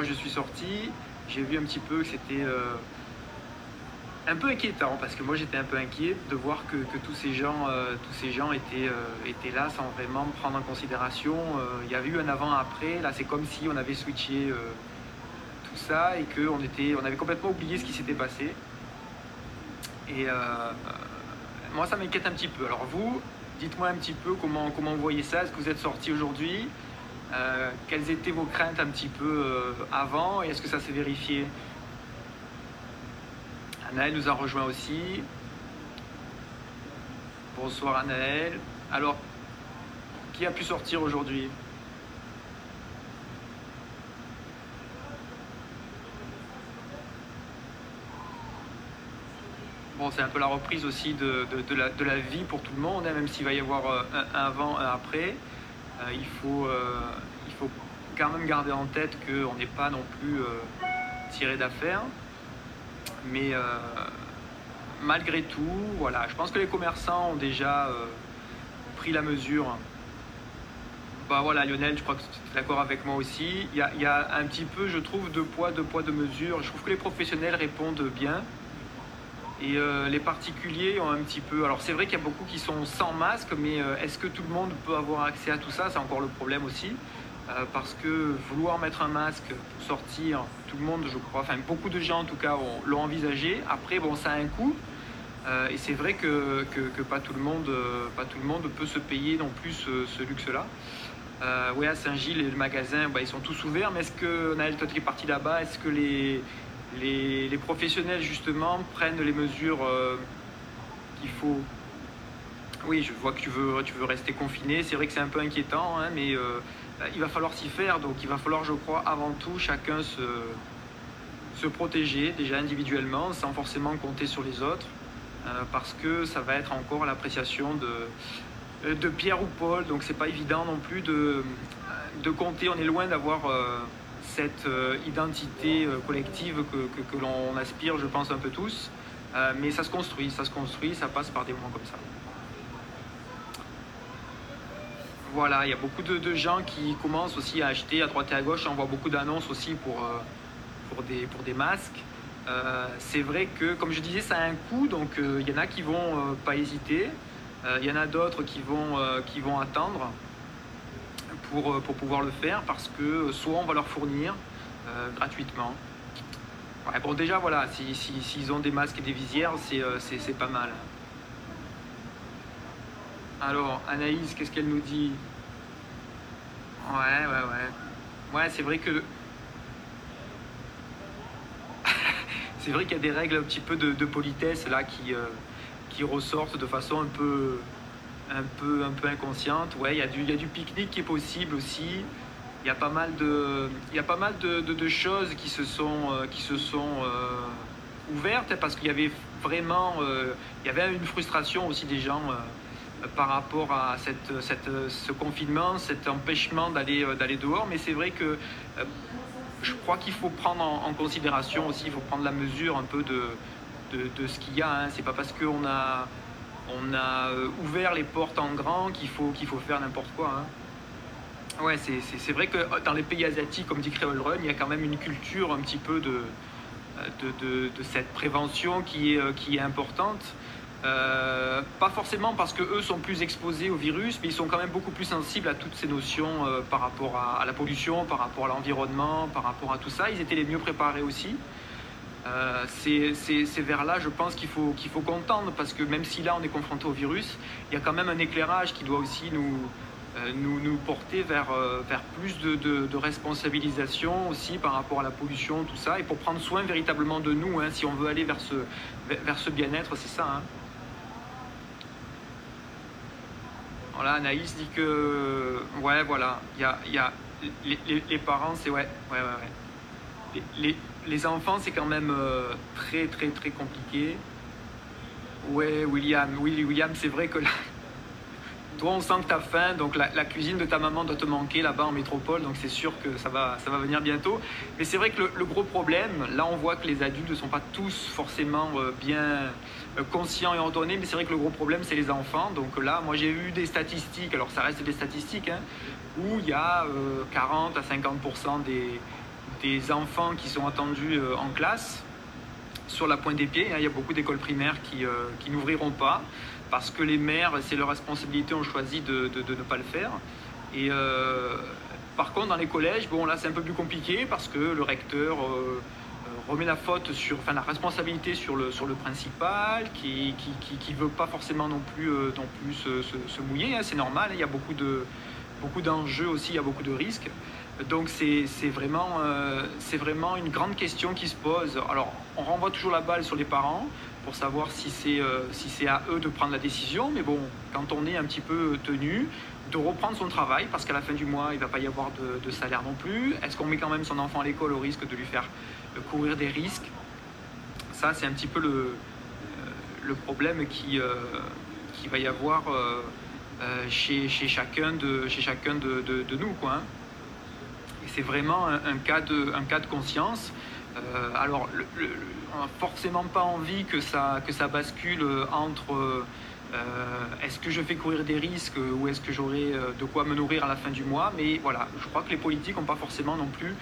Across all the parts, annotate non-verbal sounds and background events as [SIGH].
moi je suis sorti, j'ai vu un petit peu que c'était euh, un peu inquiétant parce que moi j'étais un peu inquiet de voir que, tous ces gens, euh, tous ces gens étaient, euh, étaient là sans vraiment prendre en considération. Il y avait eu un avant-après, là c'est comme si on avait switché tout ça et qu'on on avait complètement oublié ce qui s'était passé. Et moi ça m'inquiète un petit peu. Alors vous, dites-moi un petit peu comment, comment vous voyez ça. Est-ce que vous êtes sorti aujourd'hui? Euh, Quelles étaient vos craintes un petit peu euh, avant et est-ce que ça s'est vérifié? Anaël nous a rejoint aussi. Bonsoir Anaël. Alors, qui a pu sortir aujourd'hui? Bon, c'est un peu la reprise aussi de, la, vie pour tout le monde, hein, même s'il va y avoir euh, un, avant, un après. Euh, il, faut, euh, il faut quand même garder en tête qu'on n'est pas non plus tiré d'affaires. Mais malgré tout, voilà, je pense que les commerçants ont déjà pris la mesure. Bah voilà, Lionel, je crois que tu es d'accord avec moi aussi. Il y, a, il y, a, un petit peu, je trouve, de poids, de poids, de mesure. Je trouve que les professionnels répondent bien. Et euh, les particuliers ont un petit peu. Alors c'est vrai qu'il y a beaucoup qui sont sans masque, mais euh, est-ce que tout le monde peut avoir accès à tout ça? C'est encore le problème aussi. Euh, parce que vouloir mettre un masque pour sortir, tout le monde, je crois, enfin beaucoup de gens en tout cas l'ont envisagé. Après, bon, ça a un coût. et c'est vrai que, pas, tout le monde, pas tout le monde peut se payer non plus ce, luxe-là. oui, à Saint-Gilles, les magasins, bah, ils sont tous ouverts, mais est-ce Naël, toi qui es parti là-bas, est-ce que les, les, professionnels justement prennent les mesures euh, qu'il faut. Oui, je vois que tu veux, rester confiné. C'est vrai que c'est un peu inquiétant, hein, mais euh, il va falloir s'y faire. Donc il va falloir, je crois, avant tout, chacun se, protéger déjà individuellement, sans forcément compter sur les autres, euh, parce que ça va être encore l'appréciation de, Pierre ou Paul. Donc c'est pas évident non plus de compter. On est loin d'avoir cette euh, identité euh, collective que, l'on aspire, je pense, un peu tous. Euh, mais ça se construit, ça se construit, ça passe par des moments comme ça. Voilà, il y a beaucoup de, gens qui commencent aussi à acheter à droite et à gauche. On voit beaucoup d'annonces aussi pour, pour, des, pour des masques. c'est vrai que, comme je disais, ça a un coût, donc il y en a qui vont pas hésiter. Il y en a d'autres qui, vont qui vont attendre. Euh, pour, pouvoir le faire parce que euh, soit on va leur fournir euh, gratuitement. bon, déjà, voilà, s'ils si, ont des masques et des visières, c'est pas mal. Alors, Anaïs, qu'est-ce qu'elle nous dit? Ouais, ouais, ouais. Ouais, c'est vrai que. [LAUGHS] c'est vrai qu'il y a des règles un petit peu de, politesse là qui, qui ressortent de façon un peu, un peu, un peu inconsciente. Ouais, il y a du, du pique-nique qui est possible aussi. Il y a pas mal de, il y a pas mal de, choses qui se sont, euh, qui se sont euh, ouvertes parce qu'il y avait vraiment, euh, il y avait une frustration aussi des gens par rapport à cette, cette, ce confinement, cet empêchement d'aller, d'aller dehors. Mais c'est vrai que je crois qu'il faut prendre en, considération aussi, il faut prendre la mesure un peu de, de, ce qu'il y a. Hein. C'est pas parce qu'on a on a euh, ouvert les portes en grand qu'il faut, faut faire n'importe quoi. Hein. Ouais, c'est vrai que dans les pays asiatiques, comme dit Creole Run, il y a quand même une culture un petit peu de, de, cette prévention qui est, euh, qui est importante. Euh, pas forcément parce qu'eux sont plus exposés au virus, mais ils sont quand même beaucoup plus sensibles à toutes ces notions par rapport à, la pollution, par rapport à l'environnement, par rapport à tout ça. Ils étaient les mieux préparés aussi. Euh, c'est vers là, je pense, qu'il faut, qu'il faut contendre, parce que même si là on est confronté au virus, il y a quand même un éclairage qui doit aussi nous, euh, nous, porter vers, euh, vers plus de, responsabilisation aussi par rapport à la pollution, tout ça, et pour prendre soin véritablement de nous, hein, si on veut aller vers ce, vers ce bien-être, c'est ça. Hein. Voilà, Anaïs dit que, ouais, voilà, il y a, y a les, parents, c'est ouais, ouais, ouais, les enfants, c'est quand même euh, très, très, très compliqué. William, oui, William, c'est vrai que là, [LAUGHS] toi, on sent que tu as faim, donc la, cuisine de ta maman doit te manquer là-bas en métropole, donc c'est sûr que ça va, ça va venir bientôt. Mais c'est vrai que le, gros problème, là, on voit que les adultes ne sont pas tous forcément euh, bien euh, conscients et ordonnés, mais c'est vrai que le gros problème, c'est les enfants. Donc là, moi, j'ai vu des statistiques, alors ça reste des statistiques, hein, où il y a 40 à 50% des des enfants qui sont attendus en classe sur la pointe des pieds. Hein. Il y a beaucoup d'écoles primaires qui, qui n'ouvriront pas parce que les maires, c'est leur responsabilité, ont choisi de, de, ne pas le faire. Et par contre, dans les collèges, bon là c'est un peu plus compliqué parce que le recteur remet la faute sur, enfin la responsabilité sur le, sur le principal, qui qui, qui, veut pas forcément non plus, euh, non plus se, mouiller, hein, c'est normal, hein, il y a beaucoup de beaucoup d'enjeux aussi, il y a beaucoup de risques. Donc c'est vraiment, euh, vraiment une grande question qui se pose. Alors on renvoie toujours la balle sur les parents pour savoir si c'est euh, si c'est à eux de prendre la décision, mais bon, quand on est un petit peu tenu, de reprendre son travail parce qu'à la fin du mois, il ne va pas y avoir de, salaire non plus. Est-ce qu'on met quand même son enfant à l'école au risque de lui faire courir des risques? Ça, c'est un petit peu le, euh, le problème qui, qui va y avoir chez, chacun de, chez chacun de, nous. Quoi, hein. C'est vraiment un, cas de, conscience. alors, on n'a forcément pas envie que ça, bascule entre euh, est-ce que je fais courir des risques ou est-ce que j'aurai euh, de quoi me nourrir à la fin du mois Mais voilà, je crois que les politiques n'ont pas forcément non plus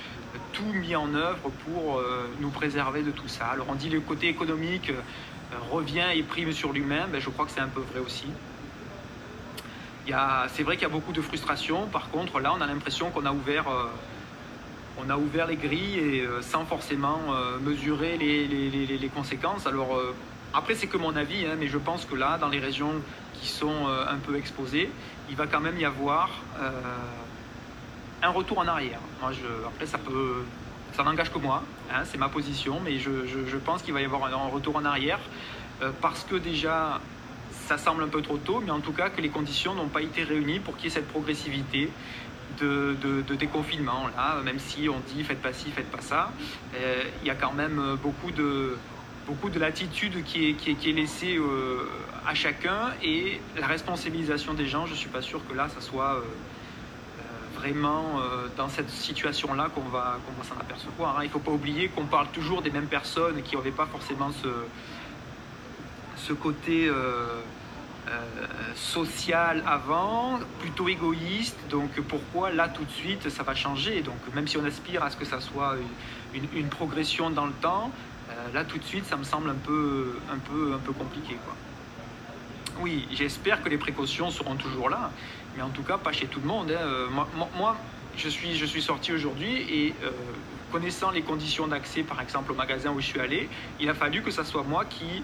tout mis en œuvre pour euh, nous préserver de tout ça. Alors on dit le côté économique revient et prime sur l'humain, ben, je crois que c'est un peu vrai aussi. C'est vrai qu'il y a beaucoup de frustration, par contre là on a l'impression qu'on a ouvert on a ouvert les grilles et sans forcément mesurer les, conséquences. Alors après, c'est que mon avis, hein, mais je pense que là, dans les régions qui sont euh, un peu exposées, il va quand même y avoir euh, un retour en arrière. Je, après, ça n'engage que moi, hein, c'est ma position, mais je, pense qu'il va y avoir un, retour en arrière euh, parce que déjà, ça semble un peu trop tôt, mais en tout cas que les conditions n'ont pas été réunies pour qu'il y ait cette progressivité de, déconfinement. Là, même si on dit faites pas ci, faites pas ça, il y a quand même beaucoup de beaucoup de latitude qui est, qui est, laissée euh, à chacun et la responsabilisation des gens, je ne suis pas sûr que là, ça soit euh, euh, vraiment dans cette situation-là qu'on va, qu'on s'en apercevoir. Hein. Il ne faut pas oublier qu'on parle toujours des mêmes personnes qui n'avaient pas forcément ce, ce côté social avant, plutôt égoïste. Donc pourquoi là tout de suite ça va changer? Donc même si on aspire à ce que ça soit une, progression dans le temps, euh, là, tout de suite, ça me semble un peu, un peu, un peu compliqué. Quoi. Oui, j'espère que les précautions seront toujours là, mais en tout cas, pas chez tout le monde. Hein. Euh, moi, je, suis, je suis sorti aujourd'hui et euh, connaissant les conditions d'accès, par exemple, au magasin où je suis allé, il a fallu que ce soit moi qui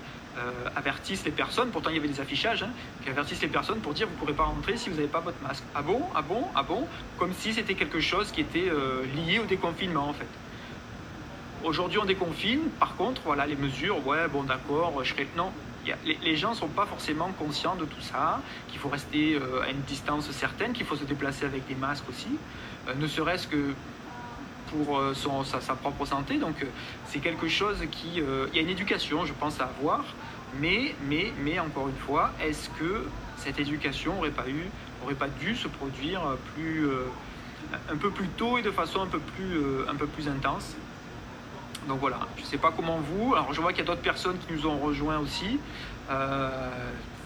avertisse les personnes, pourtant il y avait des affichages, hein, qui avertissent les personnes pour dire vous ne pourrez pas rentrer si vous n'avez pas votre masque. Ah bon? Ah bon? Ah bon? Comme si c'était quelque chose qui était lié au déconfinement en fait. Aujourd'hui, on déconfine. Par contre, voilà, les mesures, ouais, bon, d'accord, je serais. Non, les, gens ne sont pas forcément conscients de tout ça, qu'il faut rester euh, à une distance certaine, qu'il faut se déplacer avec des masques aussi, euh, ne serait-ce que pour euh, sa, propre santé. Donc, c'est quelque chose qui. Il y a une éducation, je pense, à avoir. Mais, mais, mais encore une fois, est-ce que cette éducation n'aurait pas eu, aurait pas dû se produire plus, un peu plus tôt et de façon un peu plus, un peu plus intense? Donc voilà, je ne sais pas comment vous. Alors je vois qu'il y a d'autres personnes qui nous ont rejoints aussi. Euh,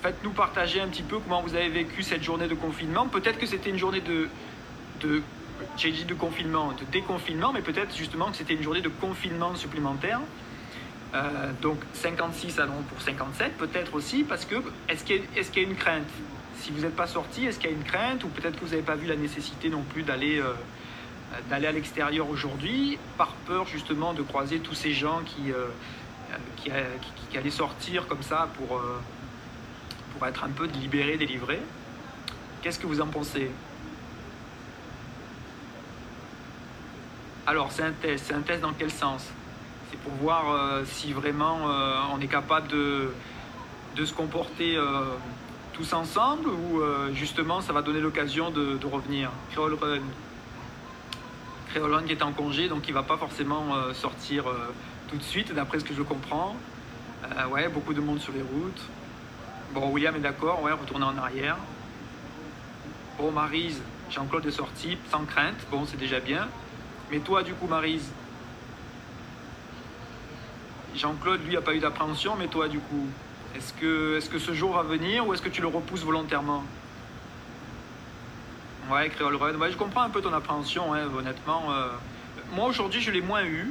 faites-nous partager un petit peu comment vous avez vécu cette journée de confinement. Peut-être que c'était une journée de, de j'ai dit de confinement, de déconfinement, mais peut-être justement que c'était une journée de confinement supplémentaire. Euh, donc 56 allons pour 57, peut-être aussi, parce que est-ce qu'il y, est y, a une crainte? Si vous n'êtes pas sorti, est-ce qu'il y a une crainte? Ou peut-être que vous n'avez pas vu la nécessité non plus d'aller euh, d'aller à l'extérieur aujourd'hui par peur justement de croiser tous ces gens qui, euh, qui, allaient sortir comme ça pour, pour être un peu libérés, délivrés? Qu'est-ce que vous en pensez? Alors, c'est un test. C'est un test dans quel sens? C'est pour voir euh, si vraiment on est capable de, se comporter tous ensemble ou justement ça va donner l'occasion de, revenir. Créolone qui est en congé, donc il va pas forcément euh, sortir euh, tout de suite, d'après ce que je comprends. Euh, ouais, beaucoup de monde sur les routes. Bon, William est d'accord, ouais, retourner en arrière. Bon, Marise, Jean-Claude est sorti, sans crainte, bon, c'est déjà bien. Mais toi, du coup, Marise, Jean-Claude, lui, a pas eu d'appréhension, mais toi, du coup, est-ce que, est que ce jour va venir ou est-ce que tu le repousses volontairement? Ouais, Créole Run. Je comprends un peu ton appréhension, hein, honnêtement. Euh, Moi aujourd'hui je l'ai moins eu,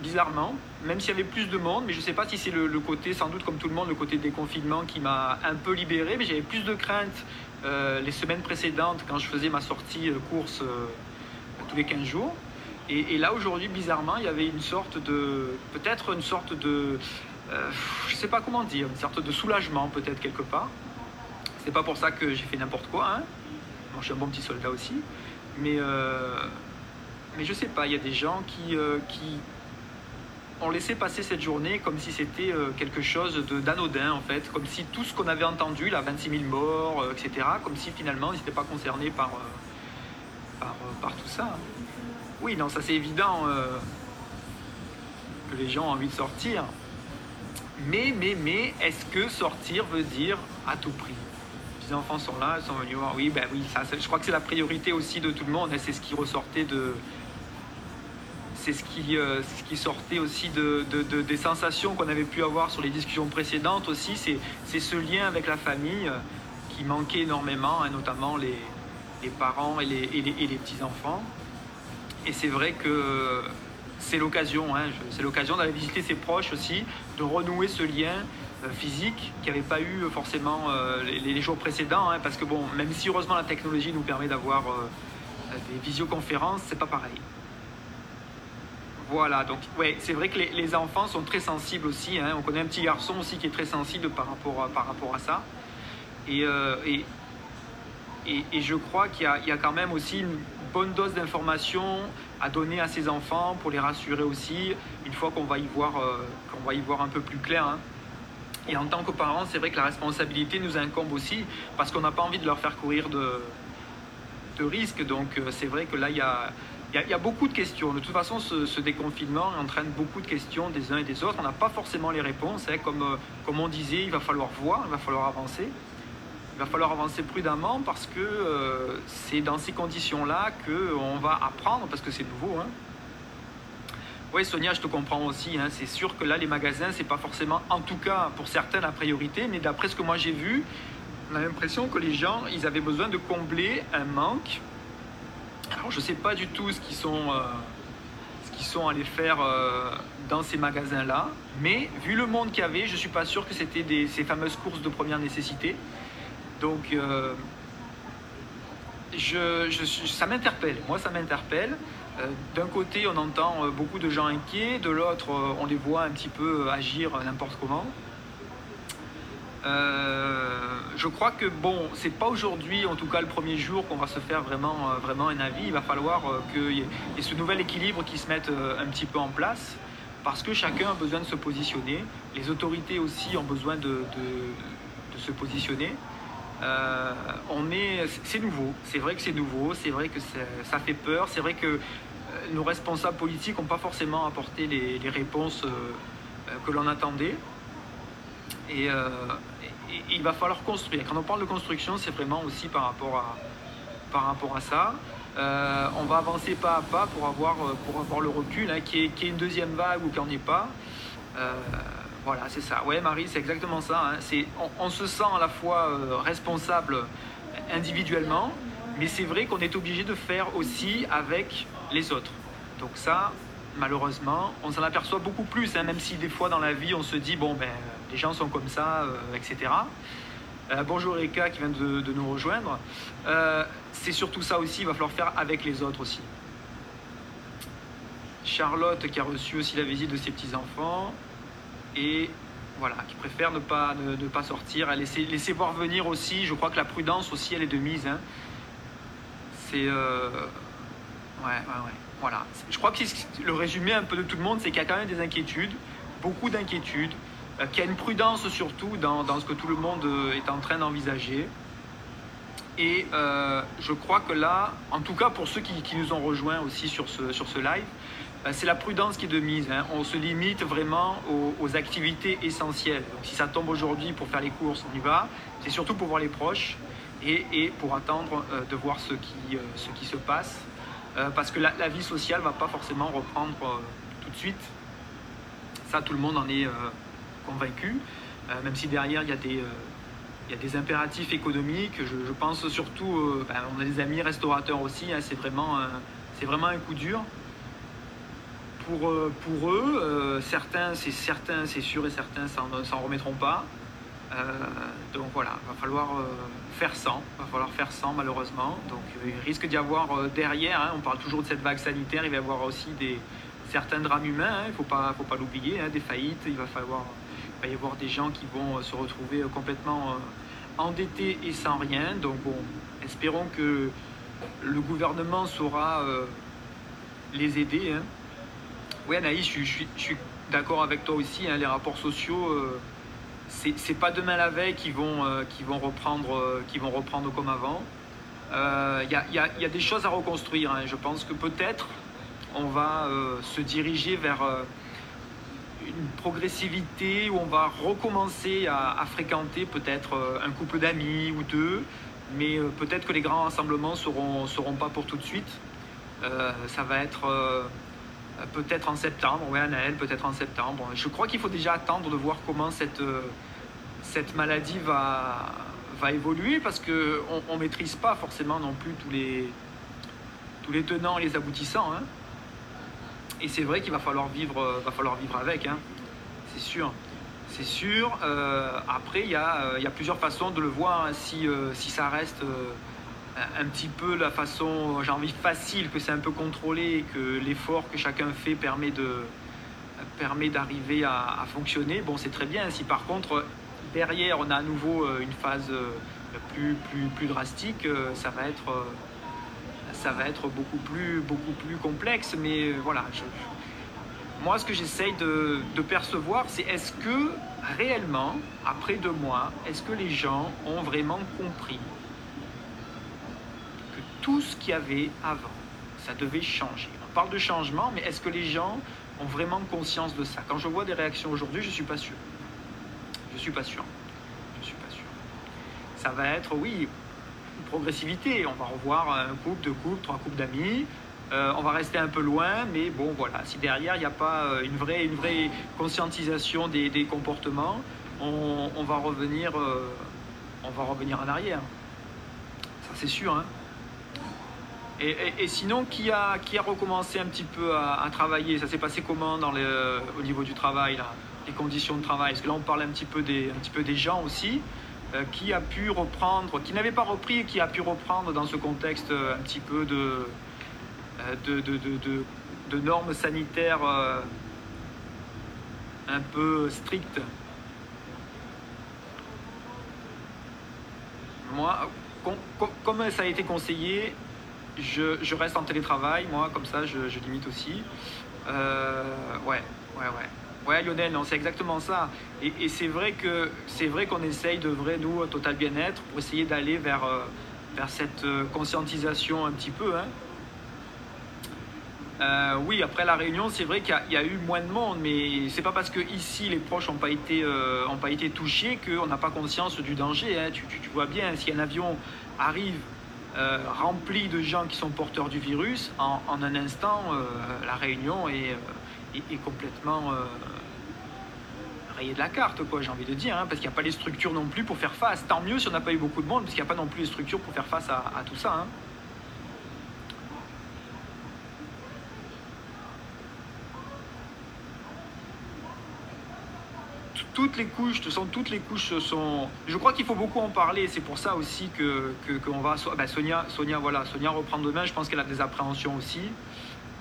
bizarrement, même s'il y avait plus de monde, mais je ne sais pas si c'est le, côté, sans doute comme tout le monde, le côté déconfinement qui m'a un peu libéré, mais j'avais plus de crainte euh, les semaines précédentes quand je faisais ma sortie euh, course tous les 15 jours. Et, là aujourd'hui, bizarrement, il y avait une sorte de, peut-être une sorte de, je ne sais pas comment dire, une sorte de soulagement peut-être quelque part. C'est pas pour ça que j'ai fait n'importe quoi. Hein. Moi, je suis un bon petit soldat aussi, mais mais je sais pas, il y a des gens qui, qui on laissait passer cette journée comme si c'était euh, quelque chose d'anodin en fait, comme si tout ce qu'on avait entendu, la 26 000 morts, euh, etc., comme si finalement ils n'étaient pas concernés par, euh, par, tout ça. Oui, non, ça c'est évident que les gens ont envie de sortir. Mais, mais, mais, est-ce que sortir veut dire à tout prix? Les enfants sont là, ils sont venus voir. Oui, ben oui, ça, je crois que c'est la priorité aussi de tout le monde. Hein, c'est ce qui ressortait de, c'est ce qui, euh, sortait aussi de, des sensations qu'on avait pu avoir sur les discussions précédentes aussi. C'est ce lien avec la famille euh, qui manquait énormément, et notamment les, parents et les, les, petits-enfants. Et c'est vrai que c'est l'occasion, hein, c'est l'occasion d'aller visiter ses proches aussi, de renouer ce lien euh, physique qui n'avait pas eu forcément les, jours précédents, hein, parce que bon, même si heureusement la technologie nous permet d'avoir des visioconférences, c'est pas pareil. Voilà, donc ouais, c'est vrai que les, enfants sont très sensibles aussi. Hein. On connaît un petit garçon aussi qui est très sensible par rapport à, par rapport à ça. Et, euh, et, et, je crois qu'il y, y, a quand même aussi une bonne dose d'informations à donner à ces enfants pour les rassurer aussi, une fois qu'on va, y voir, euh, va y voir un peu plus clair. Hein. Et en tant que parents, c'est vrai que la responsabilité nous incombe aussi, parce qu'on n'a pas envie de leur faire courir de, risques. Donc euh, c'est vrai que là, il y a beaucoup de questions. De toute façon, ce, déconfinement entraîne beaucoup de questions des uns et des autres. On n'a pas forcément les réponses. Hein. Euh, comme on disait, il va falloir voir, il va falloir avancer. Il va falloir avancer prudemment parce que euh, c'est dans ces conditions-là qu'on va apprendre, parce que c'est nouveau. Hein. Oui, Sonia, je te comprends aussi. Hein. C'est sûr que là, les magasins, c'est pas forcément, en tout cas pour certains, la priorité. Mais d'après ce que moi j'ai vu, on a l'impression que les gens, ils avaient besoin de combler un manque alors je ne sais pas du tout ce qu'ils sont, euh, sont allés faire euh, dans ces magasins-là, mais vu le monde qu'il y avait, je ne suis pas sûr que c'était ces fameuses courses de première nécessité. Donc euh, je, ça m'interpelle, moi ça m'interpelle. D'un côté, on entend beaucoup de gens inquiets, de l'autre, on les voit un petit peu agir n'importe comment. Euh, je crois que bon, c'est pas aujourd'hui, en tout cas le premier jour, qu'on va se faire vraiment, euh, vraiment un avis. Il va falloir euh, qu'il y, ait ce nouvel équilibre qui se mette un petit peu en place, parce que chacun a besoin de se positionner. Les autorités aussi ont besoin de, se positionner. On est, c'est nouveau. C'est vrai que c'est nouveau. C'est vrai que ça fait peur. C'est vrai que nos responsables politiques n'ont pas forcément apporté les, réponses que l'on attendait. Et, il va falloir construire. Quand on parle de construction, c'est vraiment aussi par rapport à, par rapport à ça. Euh, on va avancer pas à pas pour avoir, euh, pour avoir le recul, hein, qui, est, une deuxième vague ou qu'il n'y en ait pas. Euh, voilà, c'est ça. Ouais, Marie, c'est exactement ça. Hein. On, se sent à la fois responsable individuellement, mais c'est vrai qu'on est obligé de faire aussi avec les autres. Donc ça, malheureusement, on s'en aperçoit beaucoup plus, hein, même si des fois dans la vie on se dit, bon, ben, les gens sont comme ça, euh, etc. Euh, bonjour Eka qui vient de, nous rejoindre. Euh, c'est surtout ça aussi, il va falloir faire avec les autres aussi. Charlotte qui a reçu aussi la visite de ses petits-enfants et voilà, qui préfère ne pas, ne, pas sortir, laisser, laisser voir venir aussi. Je crois que la prudence aussi, elle est de mise. Hein. C'est. Ouais, ouais, ouais. Voilà. Je crois que le résumé un peu de tout le monde, c'est qu'il y a quand même des inquiétudes, beaucoup d'inquiétudes, euh, qu'il y a une prudence surtout dans, ce que tout le monde euh, est en train d'envisager. Et euh, je crois que là, en tout cas pour ceux qui, nous ont rejoints aussi sur ce, sur ce live, c'est la prudence qui est de mise. Hein. On se limite vraiment aux, activités essentielles. Donc si ça tombe aujourd'hui pour faire les courses, on y va. C'est surtout pour voir les proches et, pour attendre de voir ce qui, qui se passe. Euh, parce que la, vie sociale ne va pas forcément reprendre euh, tout de suite. Ça, tout le monde en est euh, convaincu, même si derrière, il y a des, impératifs économiques. Je, pense surtout, ben, on a des amis restaurateurs aussi, hein, c'est vraiment un coup dur. Pour, euh, pour eux, euh, certains, c'est c'est sûr et certains s'en remettront pas. Euh, donc voilà, va falloir faire sans, va falloir faire sans malheureusement. Donc il risque d'y avoir derrière, hein, on parle toujours de cette vague sanitaire, il va y avoir aussi des, certains drames humains, hein, il ne faut pas, l'oublier, hein, des faillites, il va, y avoir des gens qui vont se retrouver complètement endettés et sans rien. Donc bon, espérons que le gouvernement saura les aider. Oui, Anaïs, je, suis, d'accord avec toi aussi. Hein, les rapports sociaux, euh, c'est pas demain la veille qu'ils vont, euh, reprendre, euh, vont reprendre comme avant. Il y, a, des choses à reconstruire. Hein. Je pense que peut-être on va se diriger vers une progressivité où on va recommencer à, fréquenter peut-être un couple d'amis ou deux, mais peut-être que les grands rassemblements seront, seront pas pour tout de suite. Euh, ça va être euh, peut-être en septembre, oui, Anaël, peut-être en septembre. Je crois qu'il faut déjà attendre de voir comment cette, euh, cette maladie va, va évoluer parce qu'on ne maîtrise pas forcément non plus tous les, tous les tenants et les aboutissants. Hein. Et c'est vrai qu'il va falloir vivre, va falloir vivre avec, hein. c'est sûr. C'est sûr. après, il y a, y a, plusieurs façons de le voir. Hein. Si, si ça reste un petit peu la façon, j'ai envie, facile, que c'est un peu contrôlé, que l'effort que chacun fait permet de permet d'arriver à, fonctionner, bon c'est très bien. Si par contre derrière on a à nouveau euh, une phase euh, plus, plus, plus drastique, euh, ça va être ça va être beaucoup plus, beaucoup plus complexe. Mais voilà, moi ce que j'essaye de, de percevoir, c'est est-ce que réellement, après deux mois, est-ce que les gens ont vraiment compris tout ce qu'il y avait avant. Ça devait changer. On parle de changement, mais est-ce que les gens ont vraiment conscience de ça? Quand je vois des réactions aujourd'hui, je ne suis pas sûr. Je ne suis pas sûr. Je suis pas sûr. Ça va être, oui, une progressivité. On va revoir un couple, deux couples, trois couples d'amis. Euh, on va rester un peu loin, mais bon, voilà. Si derrière, il n'y a pas euh, une vraie, une vraie conscientisation des, comportements, on, va revenir, euh, on va revenir en arrière. Ça, c'est sûr. Hein et, sinon, qui a, qui a recommencé un petit peu à, travailler? Ça s'est passé comment dans au niveau du travail, là, les conditions de travail? Parce que là, on parle un petit peu des, un petit peu des gens aussi. Euh, qui a pu reprendre, qui n'avait pas repris et qui a pu reprendre dans ce contexte euh, un petit peu de, euh, de, de, normes sanitaires un peu strictes? Moi, comme ça a été conseillé, je, reste en télétravail, moi, comme ça, je, limite aussi. Euh, ouais, ouais, ouais. Ouais, Lionel, c'est exactement ça. Et, c'est vrai que c'est vrai qu'on essaye de vrai, nous, Total Bien-être, pour essayer d'aller vers, euh, vers cette euh, conscientisation un petit peu. Hein. oui, après la réunion, c'est vrai qu'il y, a eu moins de monde, mais c'est pas parce que ici les proches n'ont pas été pas été touchés qu'on n'a pas conscience du danger. Hein. Tu, vois bien, si un avion arrive euh, rempli de gens qui sont porteurs du virus, en, un instant, euh, la réunion est, euh, complètement rayée de la carte, quoi, j'ai envie de dire, hein, parce qu'il n'y a pas les structures non plus pour faire face. Tant mieux si on n'a pas eu beaucoup de monde, parce qu'il n'y a pas non plus les structures pour faire face à, tout ça. Hein. Toutes les couches, toutes les couches sont. Je crois qu'il faut beaucoup en parler. C'est pour ça aussi que qu'on va. Ben Sonia, Sonia, voilà, Sonia reprend demain. Je pense qu'elle a des appréhensions aussi.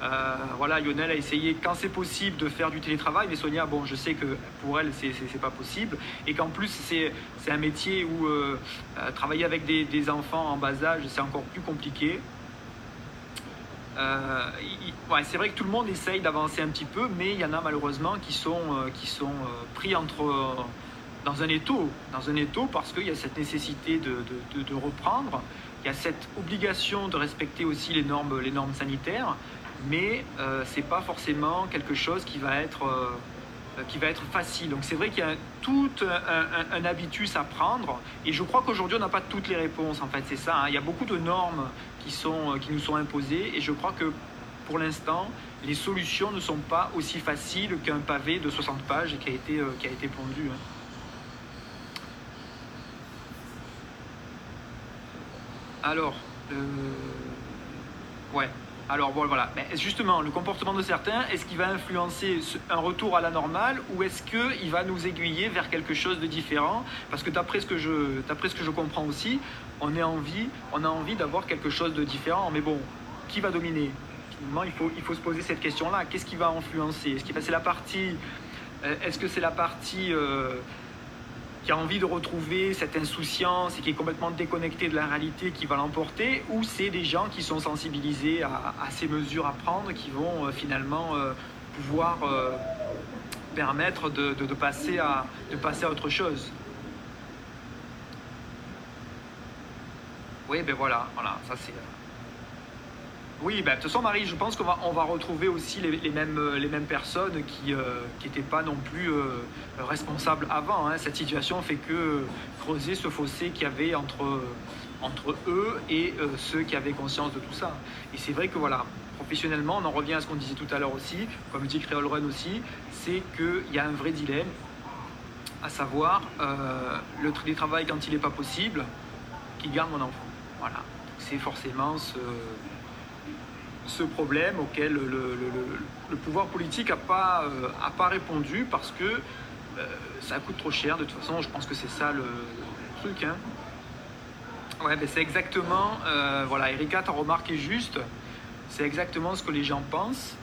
Euh, voilà, Lionel a essayé quand c'est possible de faire du télétravail, mais Sonia, bon, je sais que pour elle, c'est pas possible, et qu'en plus c'est un métier où euh, euh, travailler avec des, des, enfants en bas âge, c'est encore plus compliqué. Euh, c'est vrai que tout le monde essaye d'avancer un petit peu, mais il y en a malheureusement qui sont, euh, euh, pris dans un étau, dans un étau parce qu'il y a cette nécessité de, reprendre, il y a cette obligation de respecter aussi les normes, les normes sanitaires, mais ce n'est pas forcément quelque chose qui va être, qui va être facile. Donc c'est vrai qu'il y a tout un, habitus à prendre, et je crois qu'aujourd'hui on n'a pas toutes les réponses, en fait, c'est ça. Hein. Il y a beaucoup de normes qui, sont, qui nous sont imposées, et je crois que pour l'instant, les solutions ne sont pas aussi faciles qu'un pavé de 60 pages qui a été, euh, qui a été pondu. Hein. Alors, euh, ouais, Alors voilà, mais justement, le comportement de certains, est-ce qu'il va influencer un retour à la normale ou est-ce qu'il va nous aiguiller vers quelque chose de différent? Parce que d'après ce, que je, comprends aussi, on, a envie d'avoir quelque chose de différent. Mais bon, qui va dominer? Finalement, il faut, il faut se poser cette question-là. Qu'est-ce qui va influencer? Est-ce que c'est la partie, euh, est-ce que c'est la partie euh, qui a envie de retrouver cette insouciance et qui est complètement déconnecté de la réalité qui va l'emporter, ou c'est des gens qui sont sensibilisés à, ces mesures à prendre qui vont euh, finalement euh, pouvoir euh, permettre de, passer à, de passer à autre chose? Oui, ben voilà, voilà, ça c'est... Oui, ben, de toute façon, Marie, je pense qu'on va, on va retrouver aussi les, mêmes, les mêmes personnes qui n'étaient euh, pas non plus euh, responsables avant. Hein. Cette situation fait que creuser ce fossé qu'il y avait entre, entre eux et euh, ceux qui avaient conscience de tout ça. Et c'est vrai que voilà, professionnellement, on en revient à ce qu'on disait tout à l'heure aussi, comme dit Créole Run aussi, c'est qu'il y a un vrai dilemme, à savoir le télétravail quand il n'est pas possible, qui garde mon enfant. Voilà. C'est forcément ce ce problème auquel le, pouvoir politique n'a pas, euh, pas répondu parce que euh, ça coûte trop cher. De toute façon, je pense que c'est ça le, truc. Hein. Ouais, ben c'est exactement, euh, voilà, Erika, ta remarque est juste. C'est exactement ce que les gens pensent.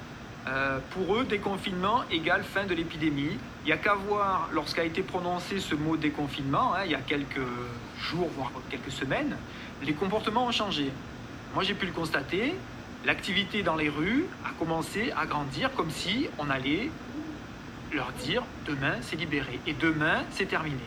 pour eux, déconfinement égale fin de l'épidémie. Il n'y a qu'à voir, lorsqu'a été prononcé ce mot déconfinement, hein, il y a quelques jours, voire quelques semaines, les comportements ont changé. Moi, j'ai pu le constater l'activité dans les rues a commencé à grandir comme si on allait leur dire demain c'est libéré et demain c'est terminé.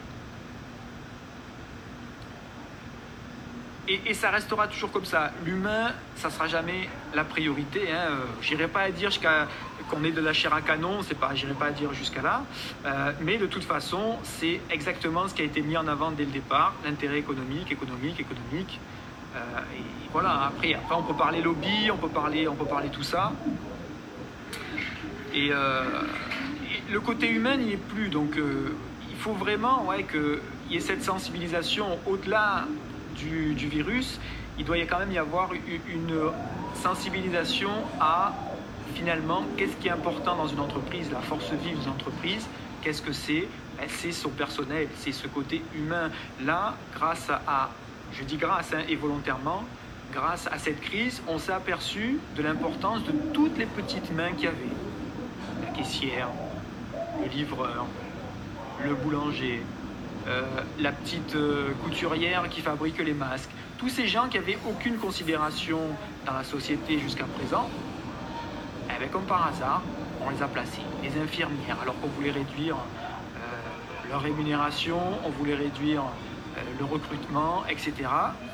Et, ça restera toujours comme ça. L'humain, ça sera jamais la priorité. Hein. Euh, j'irai pas à dire qu'on est de la chair à canon, c'est pas, j'irai pas à dire jusqu'à là. Euh, mais de toute façon, c'est exactement ce qui a été mis en avant dès le départ l'intérêt économique, économique, économique. Euh, voilà, après, après, on peut parler lobby, on peut parler, on peut parler tout ça. Et, euh, le côté humain n'y est plus. Donc euh, il faut vraiment ouais, qu'il y ait cette sensibilisation au-delà du, virus. Il doit y quand même y avoir une sensibilisation à finalement qu'est-ce qui est important dans une entreprise, la force vive d'une entreprise, qu'est-ce que c'est? Ben, C'est son personnel, c'est ce côté humain. Là, grâce à je dis grâce hein, et volontairement, grâce à cette crise, on s'est aperçu de l'importance de toutes les petites mains qu'il y avait. La caissière, le livreur, le boulanger, euh, la petite euh, couturière qui fabrique les masques. Tous ces gens qui n'avaient aucune considération dans la société jusqu'à présent, eh ben, comme par hasard, on les a placés. Les infirmières, alors qu'on voulait réduire euh, leur rémunération, on voulait réduire le recrutement, etc.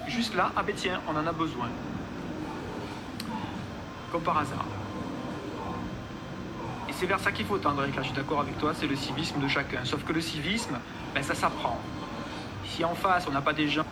Juste là, ah ben tiens, on en a besoin. Comme par hasard. Et c'est vers ça qu'il faut tendre, là je suis d'accord avec toi, c'est le civisme de chacun. Sauf que le civisme, ben, ça s'apprend. Si en face, on n'a pas des gens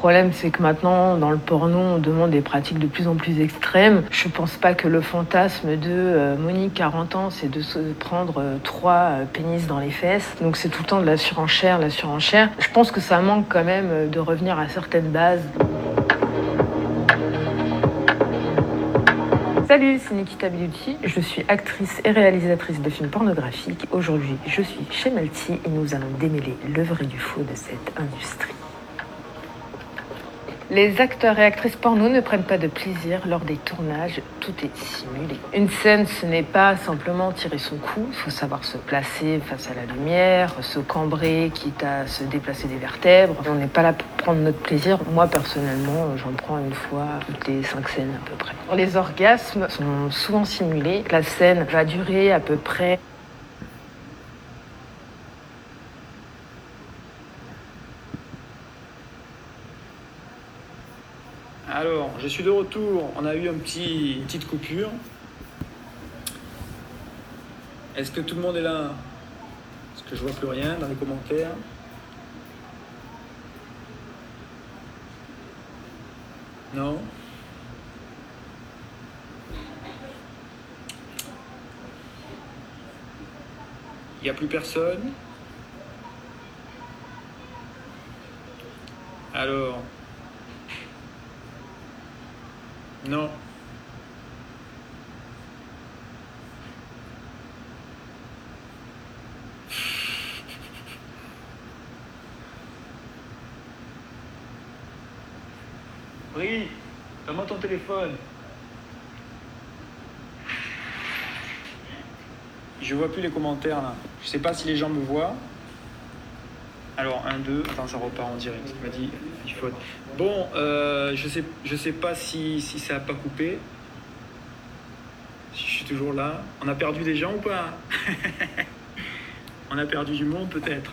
problème, c'est que maintenant, dans le porno, on demande des pratiques de plus en plus extrêmes. Je pense pas que le fantasme de euh, Monique, 40 ans, c'est de se prendre euh, trois euh, pénis dans les fesses. Donc c'est tout le temps de la surenchère, la surenchère. Je pense que ça manque quand même de revenir à certaines bases. Salut, c'est Nikita Bellucci. Je suis actrice et réalisatrice de films pornographiques. Aujourd'hui, je suis chez Malti et nous allons démêler le vrai du faux de cette industrie. Les acteurs et actrices porno ne prennent pas de plaisir lors des tournages, tout est simulé. Une scène, ce n'est pas simplement tirer son coup, il faut savoir se placer face à la lumière, se cambrer, quitte à se déplacer des vertèbres. On n'est pas là pour prendre notre plaisir. Moi, personnellement, j'en prends une fois toutes les cinq scènes à peu près. Les orgasmes sont souvent simulés. La scène va durer à peu près Alors, je suis de retour. On a eu un petit, une petite coupure. Est-ce que tout le monde est là? Est-ce que je vois plus rien dans les commentaires Non? Il n'y a plus personne? Alors, non. Oui, comment ton téléphone Je vois plus les commentaires là. Je sais pas si les gens me voient. Alors, 1, 2, attends, ça repart en direct. Il m'a dit, faut. Bon, euh, je sais, je sais pas si, si ça a pas coupé. Si je suis toujours là. On a perdu des gens ou pas? [LAUGHS] On a perdu du monde peut-être.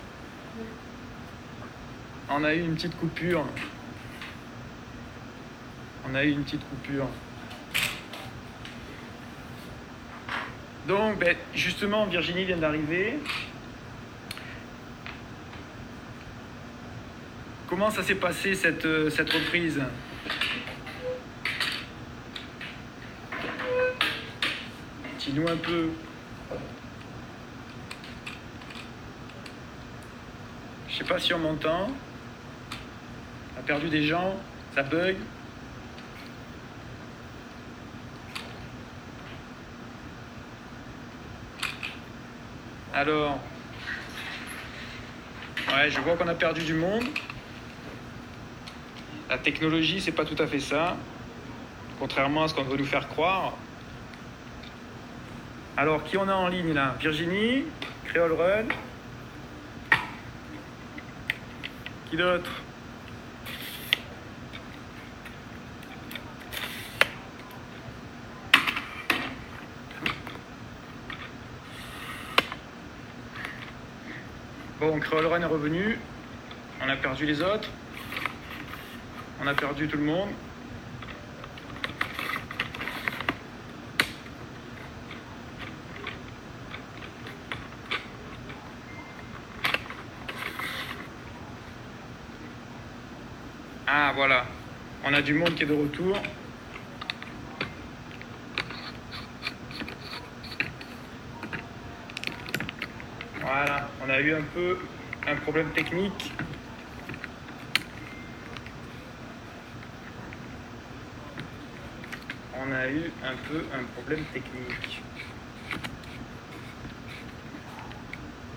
On a eu une petite coupure. On a eu une petite coupure. Donc, ben, justement, Virginie vient d'arriver. Comment ça s'est passé cette, euh, cette reprise Dis-nous un peu. Je sais pas si on m'entend. On a perdu des gens, ça bug. Alors, ouais, je vois qu'on a perdu du monde. La technologie, c'est pas tout à fait ça, contrairement à ce qu'on veut nous faire croire. Alors, qui on a en ligne là? Virginie, Créole Run? Qui d'autre? Bon, Créole Run est revenu. On a perdu les autres. On a perdu tout le monde. Ah voilà, on a du monde qui est de retour. Voilà, on a eu un peu un problème technique. on eu un peu un problème technique.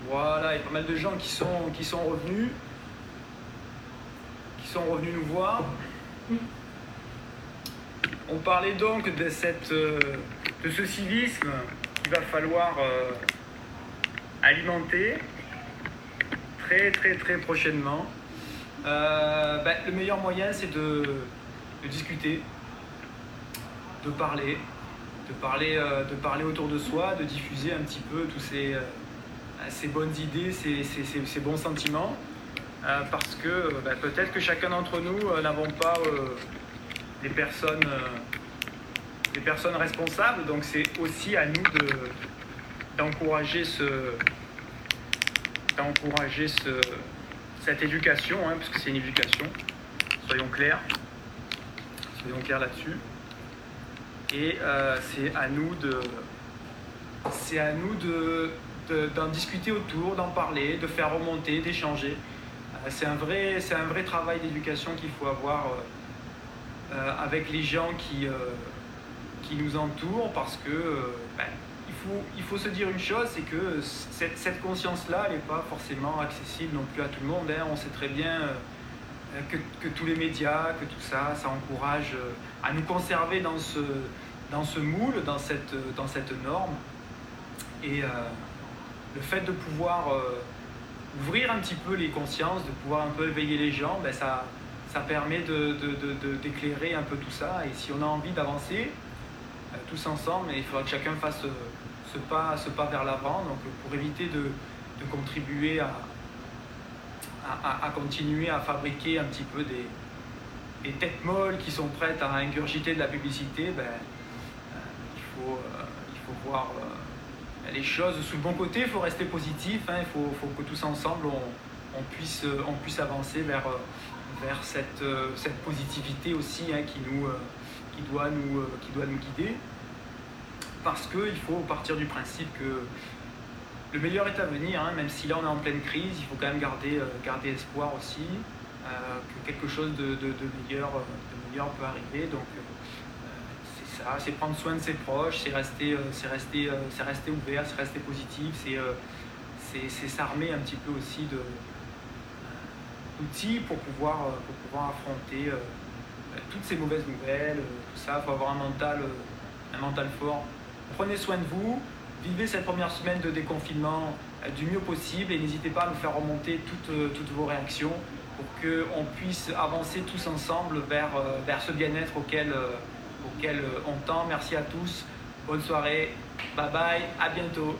Voilà, il y a pas mal de gens qui sont, qui sont revenus, qui sont revenus nous voir. On parlait donc de, cette, euh, de ce civisme qu'il va falloir euh, alimenter très très très prochainement. Euh, ben, le meilleur moyen c'est de, de discuter, de parler, de parler, euh, de parler autour de soi, de diffuser un petit peu tous ces, euh, bonnes idées, ces, bons sentiments, euh, parce que bah, peut-être que chacun d'entre nous n'avons pas les personnes, personnes responsables, donc c'est aussi à nous de d'encourager ce d'encourager ce, cette éducation, hein, parce que c'est une éducation, soyons clairs, soyons clairs là-dessus. Et euh, c'est à nous de, c'est à nous de, de- d'en discuter autour, d'en parler, de faire remonter, d'échanger. Euh, c'est un vrai, un vrai travail d'éducation qu'il faut avoir euh, avec les gens qui, qui nous entourent, parce que ben, il faut, il faut se dire une chose, c'est que cette, cette conscience-là, elle n'est pas forcément accessible non plus à tout le monde. hein. On sait très bien. Euh, que, tous les médias, que tout ça, ça encourage euh, à nous conserver dans ce, ce moule, dans cette, dans cette norme. Et euh, le fait de pouvoir euh, ouvrir un petit peu les consciences, de pouvoir un peu éveiller les gens, ben ça, ça permet de, de- d'éclairer un peu tout ça. Et si on a envie d'avancer, euh, tous ensemble, il faudra que chacun fasse euh, ce pas, ce pas vers l'avant, pour éviter de contribuer à, à, continuer à fabriquer un petit peu des, des têtes molles qui sont prêtes à ingurgiter de la publicité, ben, euh, il, faut, euh, il faut voir euh, les choses sous le bon côté, il faut rester positif, hein, il faut, faut que tous ensemble on, puisse, on puisse avancer vers, vers cette, cette positivité aussi hein, qui, nous, qui, doit nous, qui doit nous guider. Parce qu'il faut partir du principe que le meilleur est à venir, hein, même si là on est en pleine crise, il faut quand même garder, euh, garder espoir aussi. Euh, que quelque chose de, meilleur, de meilleur peut arriver. Donc c'est ça, c'est prendre soin de ses proches, c'est rester, rester, rester ouvert, c'est rester positif, c'est s'armer un petit peu aussi d'outils pour pouvoir, pour pouvoir affronter toutes ces mauvaises nouvelles, tout ça. Il faut avoir un mental, un mental fort. Prenez soin de vous, vivez cette première semaine de déconfinement euh, du mieux possible et n'hésitez pas à nous faire remonter toutes, euh, toutes vos réactions pour qu'on puisse avancer tous ensemble vers, euh, ce bien-être auquel, auquel on tend. Merci à tous, bonne soirée, bye bye, à bientôt.